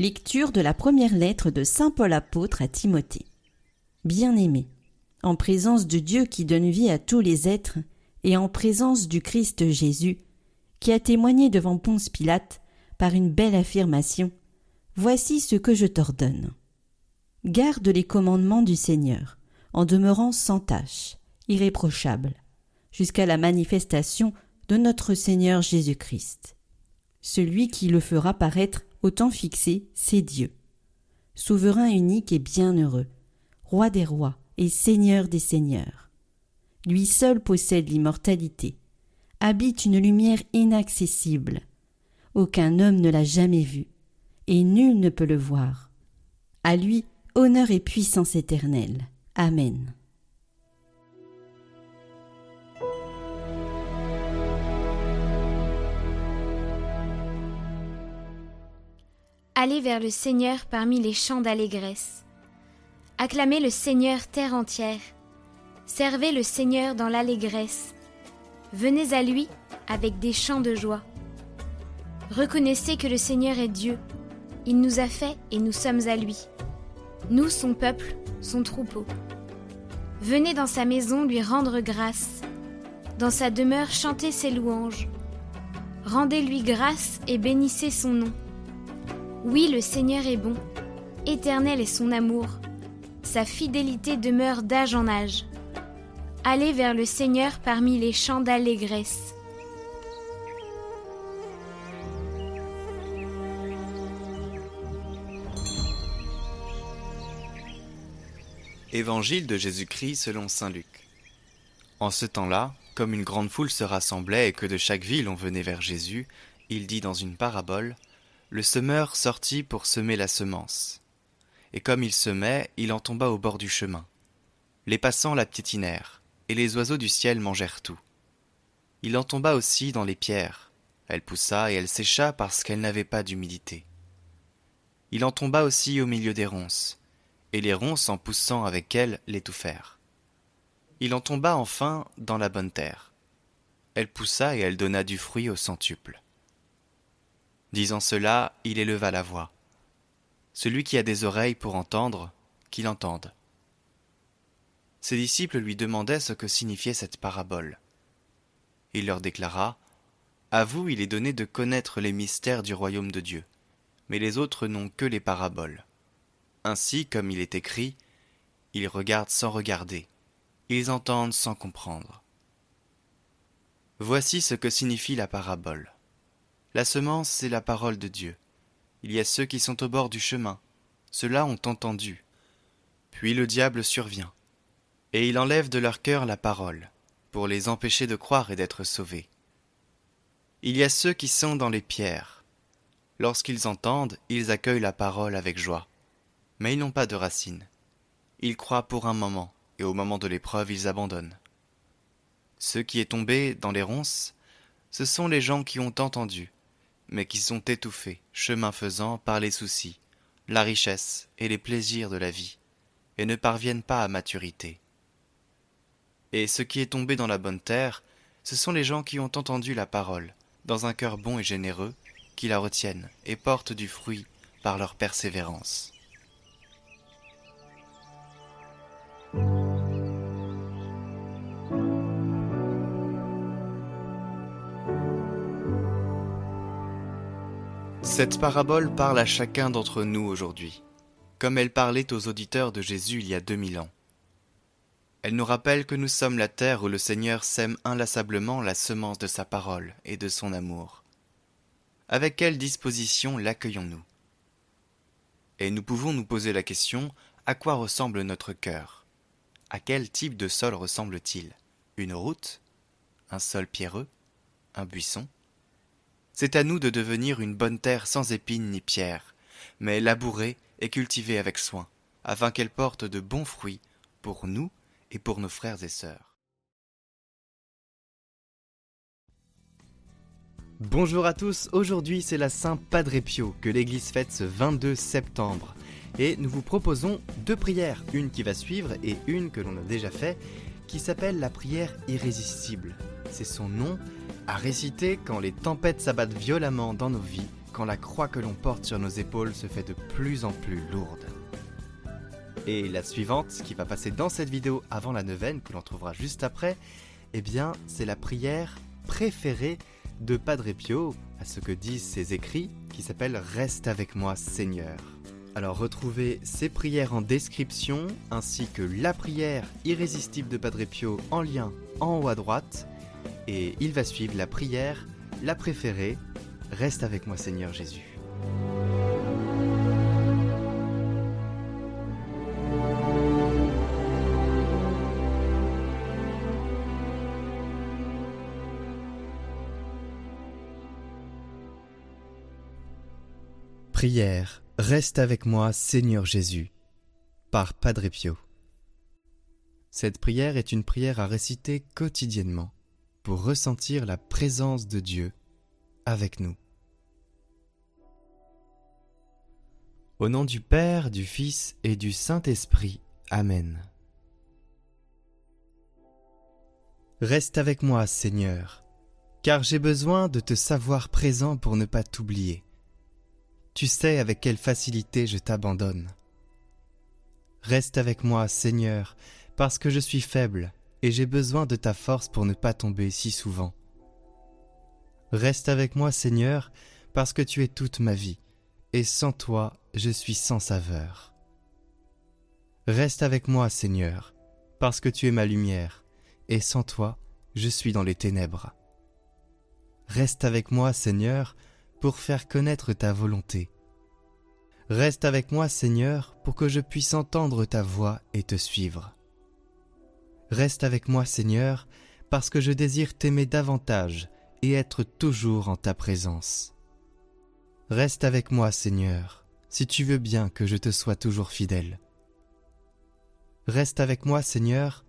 Lecture de la première lettre de Saint Paul apôtre à Timothée. Bien-aimé, en présence de Dieu qui donne vie à tous les êtres, et en présence du Christ Jésus, qui a témoigné devant Ponce Pilate par une belle affirmation, Voici ce que je t'ordonne. Garde les commandements du Seigneur, en demeurant sans tache, irréprochable, jusqu'à la manifestation de notre Seigneur Jésus-Christ. Celui qui le fera paraître au temps fixé, c'est Dieu. Souverain unique et bienheureux, roi des rois et seigneur des seigneurs. Lui seul possède l'immortalité, habite une lumière inaccessible. Aucun homme ne l'a jamais vu, et nul ne peut le voir. À lui, honneur et puissance éternelle. Amen. Allez vers le Seigneur parmi les chants d'allégresse. Acclamez le Seigneur terre entière. Servez le Seigneur dans l'allégresse. Venez à lui avec des chants de joie. Reconnaissez que le Seigneur est Dieu. Il nous a fait et nous sommes à lui. Nous, son peuple, son troupeau. Venez dans sa maison lui rendre grâce. Dans sa demeure chantez ses louanges. Rendez-lui grâce et bénissez son nom. Oui, le Seigneur est bon, éternel est son amour, sa fidélité demeure d'âge en âge. Allez vers le Seigneur parmi les chants d'allégresse. Évangile de Jésus-Christ selon Saint Luc. En ce temps-là, comme une grande foule se rassemblait et que de chaque ville on venait vers Jésus, il dit dans une parabole le semeur sortit pour semer la semence. Et comme il semait, il en tomba au bord du chemin. Les passants la piétinèrent, et les oiseaux du ciel mangèrent tout. Il en tomba aussi dans les pierres. Elle poussa et elle sécha parce qu'elle n'avait pas d'humidité. Il en tomba aussi au milieu des ronces, et les ronces en poussant avec elle l'étouffèrent. Il en tomba enfin dans la bonne terre. Elle poussa et elle donna du fruit au centuple. Disant cela, il éleva la voix. Celui qui a des oreilles pour entendre, qu'il entende. Ses disciples lui demandaient ce que signifiait cette parabole. Il leur déclara À vous il est donné de connaître les mystères du royaume de Dieu, mais les autres n'ont que les paraboles. Ainsi, comme il est écrit, ils regardent sans regarder, ils entendent sans comprendre. Voici ce que signifie la parabole. La semence, c'est la parole de Dieu. Il y a ceux qui sont au bord du chemin. Ceux-là ont entendu. Puis le diable survient. Et il enlève de leur cœur la parole, pour les empêcher de croire et d'être sauvés. Il y a ceux qui sont dans les pierres. Lorsqu'ils entendent, ils accueillent la parole avec joie. Mais ils n'ont pas de racines. Ils croient pour un moment, et au moment de l'épreuve, ils abandonnent. Ceux qui est tombé dans les ronces, ce sont les gens qui ont entendu, mais qui sont étouffés, chemin faisant, par les soucis, la richesse et les plaisirs de la vie, et ne parviennent pas à maturité. Et ce qui est tombé dans la bonne terre, ce sont les gens qui ont entendu la parole, dans un cœur bon et généreux, qui la retiennent et portent du fruit par leur persévérance. Cette parabole parle à chacun d'entre nous aujourd'hui, comme elle parlait aux auditeurs de Jésus il y a deux mille ans. Elle nous rappelle que nous sommes la terre où le Seigneur sème inlassablement la semence de sa parole et de son amour. Avec quelle disposition l'accueillons-nous? Et nous pouvons nous poser la question à quoi ressemble notre cœur? À quel type de sol ressemble-t-il? Une route? Un sol pierreux? Un buisson? C'est à nous de devenir une bonne terre sans épines ni pierres, mais labourée et cultivée avec soin, afin qu'elle porte de bons fruits pour nous et pour nos frères et sœurs. Bonjour à tous, aujourd'hui c'est la Saint Padre Pio que l'Église fête ce 22 septembre. Et nous vous proposons deux prières, une qui va suivre et une que l'on a déjà fait, qui s'appelle la prière irrésistible. C'est son nom à réciter quand les tempêtes s'abattent violemment dans nos vies, quand la croix que l'on porte sur nos épaules se fait de plus en plus lourde. Et la suivante, qui va passer dans cette vidéo avant la neuvaine, que l'on trouvera juste après, eh bien, c'est la prière préférée de Padre Pio, à ce que disent ses écrits, qui s'appelle Reste avec moi Seigneur. Alors retrouvez ces prières en description, ainsi que la prière irrésistible de Padre Pio en lien en haut à droite, et il va suivre la prière, la préférée, Reste avec moi Seigneur Jésus. Prière, reste avec moi Seigneur Jésus, par Padre Pio. Cette prière est une prière à réciter quotidiennement pour ressentir la présence de Dieu avec nous. Au nom du Père, du Fils et du Saint-Esprit. Amen. Reste avec moi, Seigneur, car j'ai besoin de te savoir présent pour ne pas t'oublier. Tu sais avec quelle facilité je t'abandonne. Reste avec moi, Seigneur, parce que je suis faible et j'ai besoin de ta force pour ne pas tomber si souvent. Reste avec moi, Seigneur, parce que tu es toute ma vie, et sans toi je suis sans saveur. Reste avec moi, Seigneur, parce que tu es ma lumière, et sans toi je suis dans les ténèbres. Reste avec moi, Seigneur, pour faire connaître ta volonté. Reste avec moi, Seigneur, pour que je puisse entendre ta voix et te suivre. Reste avec moi, Seigneur, parce que je désire t'aimer davantage et être toujours en ta présence. Reste avec moi, Seigneur, si tu veux bien que je te sois toujours fidèle. Reste avec moi, Seigneur,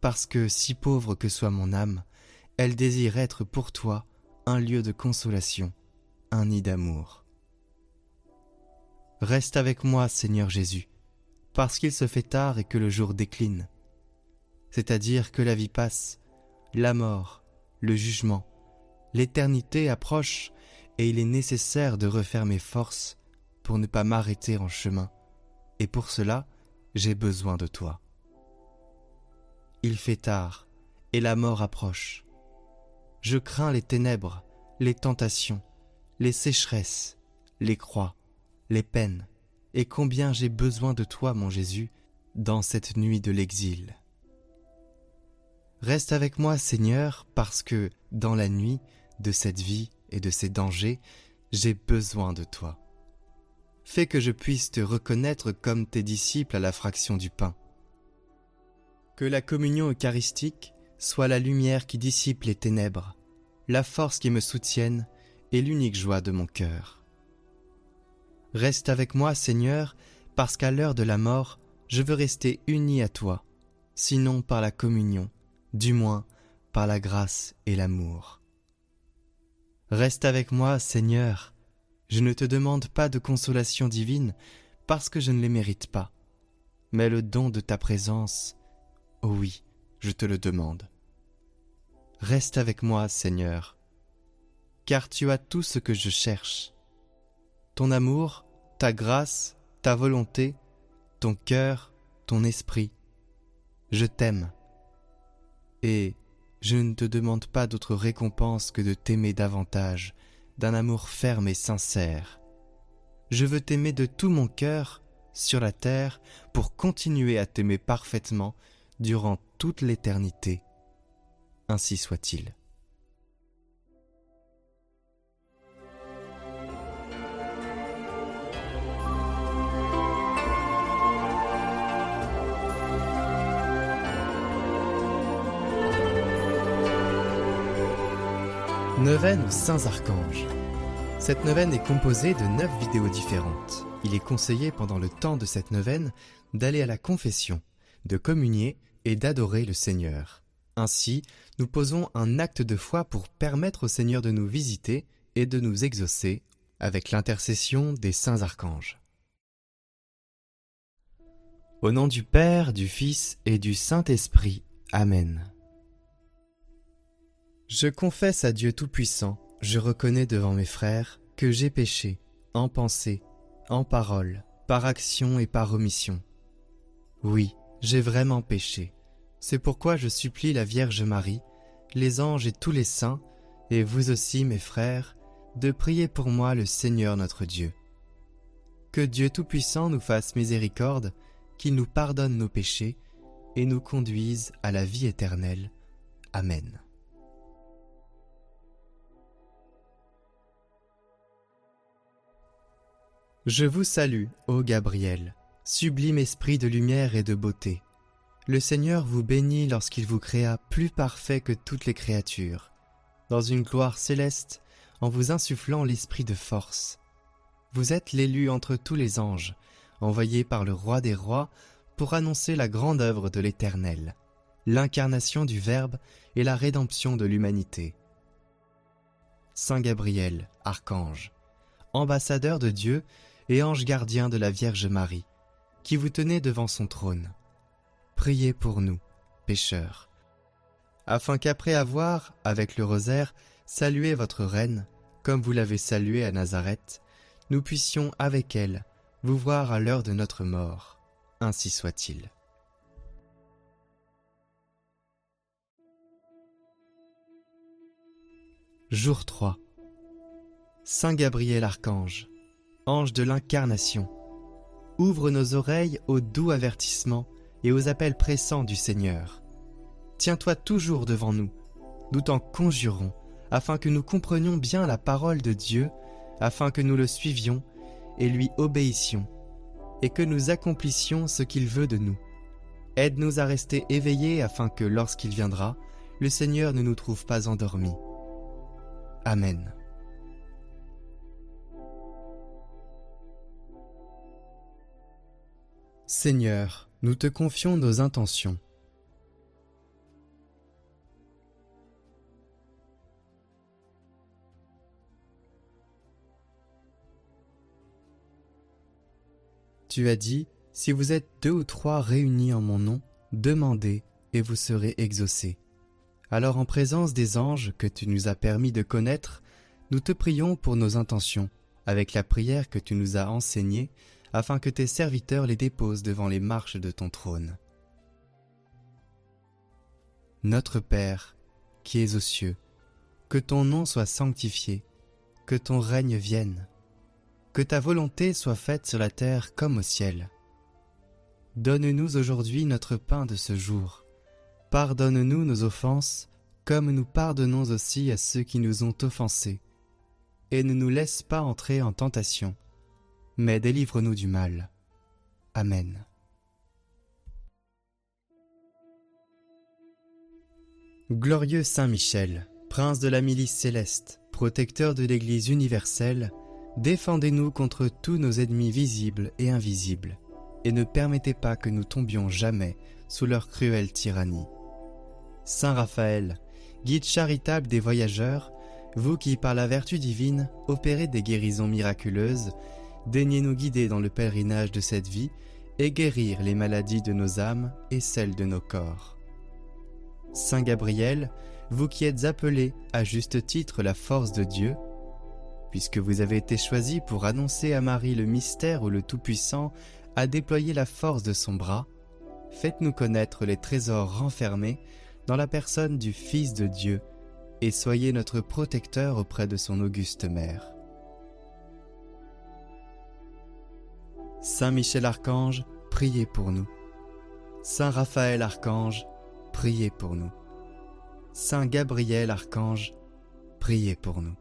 parce que, si pauvre que soit mon âme, elle désire être pour toi un lieu de consolation un nid d'amour. Reste avec moi, Seigneur Jésus, parce qu'il se fait tard et que le jour décline, c'est-à-dire que la vie passe, la mort, le jugement, l'éternité approche, et il est nécessaire de refaire mes forces pour ne pas m'arrêter en chemin, et pour cela j'ai besoin de toi. Il fait tard, et la mort approche. Je crains les ténèbres, les tentations, les sécheresses, les croix, les peines, et combien j'ai besoin de toi, mon Jésus, dans cette nuit de l'exil. Reste avec moi, Seigneur, parce que, dans la nuit de cette vie et de ces dangers, j'ai besoin de toi. Fais que je puisse te reconnaître comme tes disciples à la fraction du pain. Que la communion eucharistique soit la lumière qui dissipe les ténèbres, la force qui me soutienne et l'unique joie de mon cœur. Reste avec moi, Seigneur, parce qu'à l'heure de la mort, je veux rester uni à toi, sinon par la communion, du moins par la grâce et l'amour. Reste avec moi, Seigneur, je ne te demande pas de consolation divine, parce que je ne les mérite pas, mais le don de ta présence, oh oui, je te le demande. Reste avec moi, Seigneur, car tu as tout ce que je cherche. Ton amour, ta grâce, ta volonté, ton cœur, ton esprit. Je t'aime. Et je ne te demande pas d'autre récompense que de t'aimer davantage, d'un amour ferme et sincère. Je veux t'aimer de tout mon cœur sur la terre pour continuer à t'aimer parfaitement durant toute l'éternité. Ainsi soit-il. Neuvaine aux Saints Archanges. Cette neuvaine est composée de neuf vidéos différentes. Il est conseillé pendant le temps de cette neuvaine d'aller à la confession, de communier et d'adorer le Seigneur. Ainsi, nous posons un acte de foi pour permettre au Seigneur de nous visiter et de nous exaucer avec l'intercession des saints archanges. Au nom du Père, du Fils et du Saint-Esprit. Amen. Je confesse à Dieu Tout-Puissant je reconnais devant mes frères que j'ai péché, en pensée, en parole, par action et par omission. Oui, j'ai vraiment péché. C'est pourquoi je supplie la Vierge Marie, les anges et tous les saints, et vous aussi mes frères, de prier pour moi le Seigneur notre Dieu. Que Dieu Tout-Puissant nous fasse miséricorde, qu'il nous pardonne nos péchés, et nous conduise à la vie éternelle. Amen. Je vous salue, ô Gabriel, sublime esprit de lumière et de beauté. Le Seigneur vous bénit lorsqu'il vous créa plus parfait que toutes les créatures, dans une gloire céleste, en vous insufflant l'esprit de force. Vous êtes l'élu entre tous les anges, envoyé par le roi des rois pour annoncer la grande œuvre de l'Éternel, l'incarnation du Verbe et la rédemption de l'humanité. Saint Gabriel, archange, ambassadeur de Dieu et ange gardien de la Vierge Marie, qui vous tenez devant son trône. Priez pour nous, pécheurs, afin qu'après avoir, avec le rosaire, salué votre reine, comme vous l'avez saluée à Nazareth, nous puissions avec elle vous voir à l'heure de notre mort. Ainsi soit-il. Jour 3 Saint Gabriel Archange, ange de l'incarnation, ouvre nos oreilles aux doux avertissements et aux appels pressants du Seigneur. Tiens-toi toujours devant nous, nous t'en conjurons, afin que nous comprenions bien la parole de Dieu, afin que nous le suivions et lui obéissions, et que nous accomplissions ce qu'il veut de nous. Aide-nous à rester éveillés afin que lorsqu'il viendra, le Seigneur ne nous trouve pas endormis. Amen. Seigneur, nous te confions nos intentions. Tu as dit, si vous êtes deux ou trois réunis en mon nom, demandez et vous serez exaucés. Alors en présence des anges que tu nous as permis de connaître, nous te prions pour nos intentions, avec la prière que tu nous as enseignée afin que tes serviteurs les déposent devant les marches de ton trône. Notre Père, qui es aux cieux, que ton nom soit sanctifié, que ton règne vienne, que ta volonté soit faite sur la terre comme au ciel. Donne-nous aujourd'hui notre pain de ce jour. Pardonne-nous nos offenses, comme nous pardonnons aussi à ceux qui nous ont offensés. Et ne nous laisse pas entrer en tentation, mais délivre-nous du mal. Amen. Glorieux Saint Michel, prince de la milice céleste, protecteur de l'Église universelle, défendez-nous contre tous nos ennemis visibles et invisibles, et ne permettez pas que nous tombions jamais sous leur cruelle tyrannie. Saint Raphaël, guide charitable des voyageurs, vous qui par la vertu divine opérez des guérisons miraculeuses daignez nous guider dans le pèlerinage de cette vie et guérir les maladies de nos âmes et celles de nos corps. Saint Gabriel, vous qui êtes appelé à juste titre la force de Dieu, puisque vous avez été choisi pour annoncer à Marie le mystère où le Tout-Puissant a déployé la force de son bras, faites-nous connaître les trésors renfermés dans la personne du Fils de Dieu, et soyez notre protecteur auprès de son auguste mère. Saint Michel Archange, priez pour nous. Saint Raphaël Archange, priez pour nous. Saint Gabriel Archange, priez pour nous.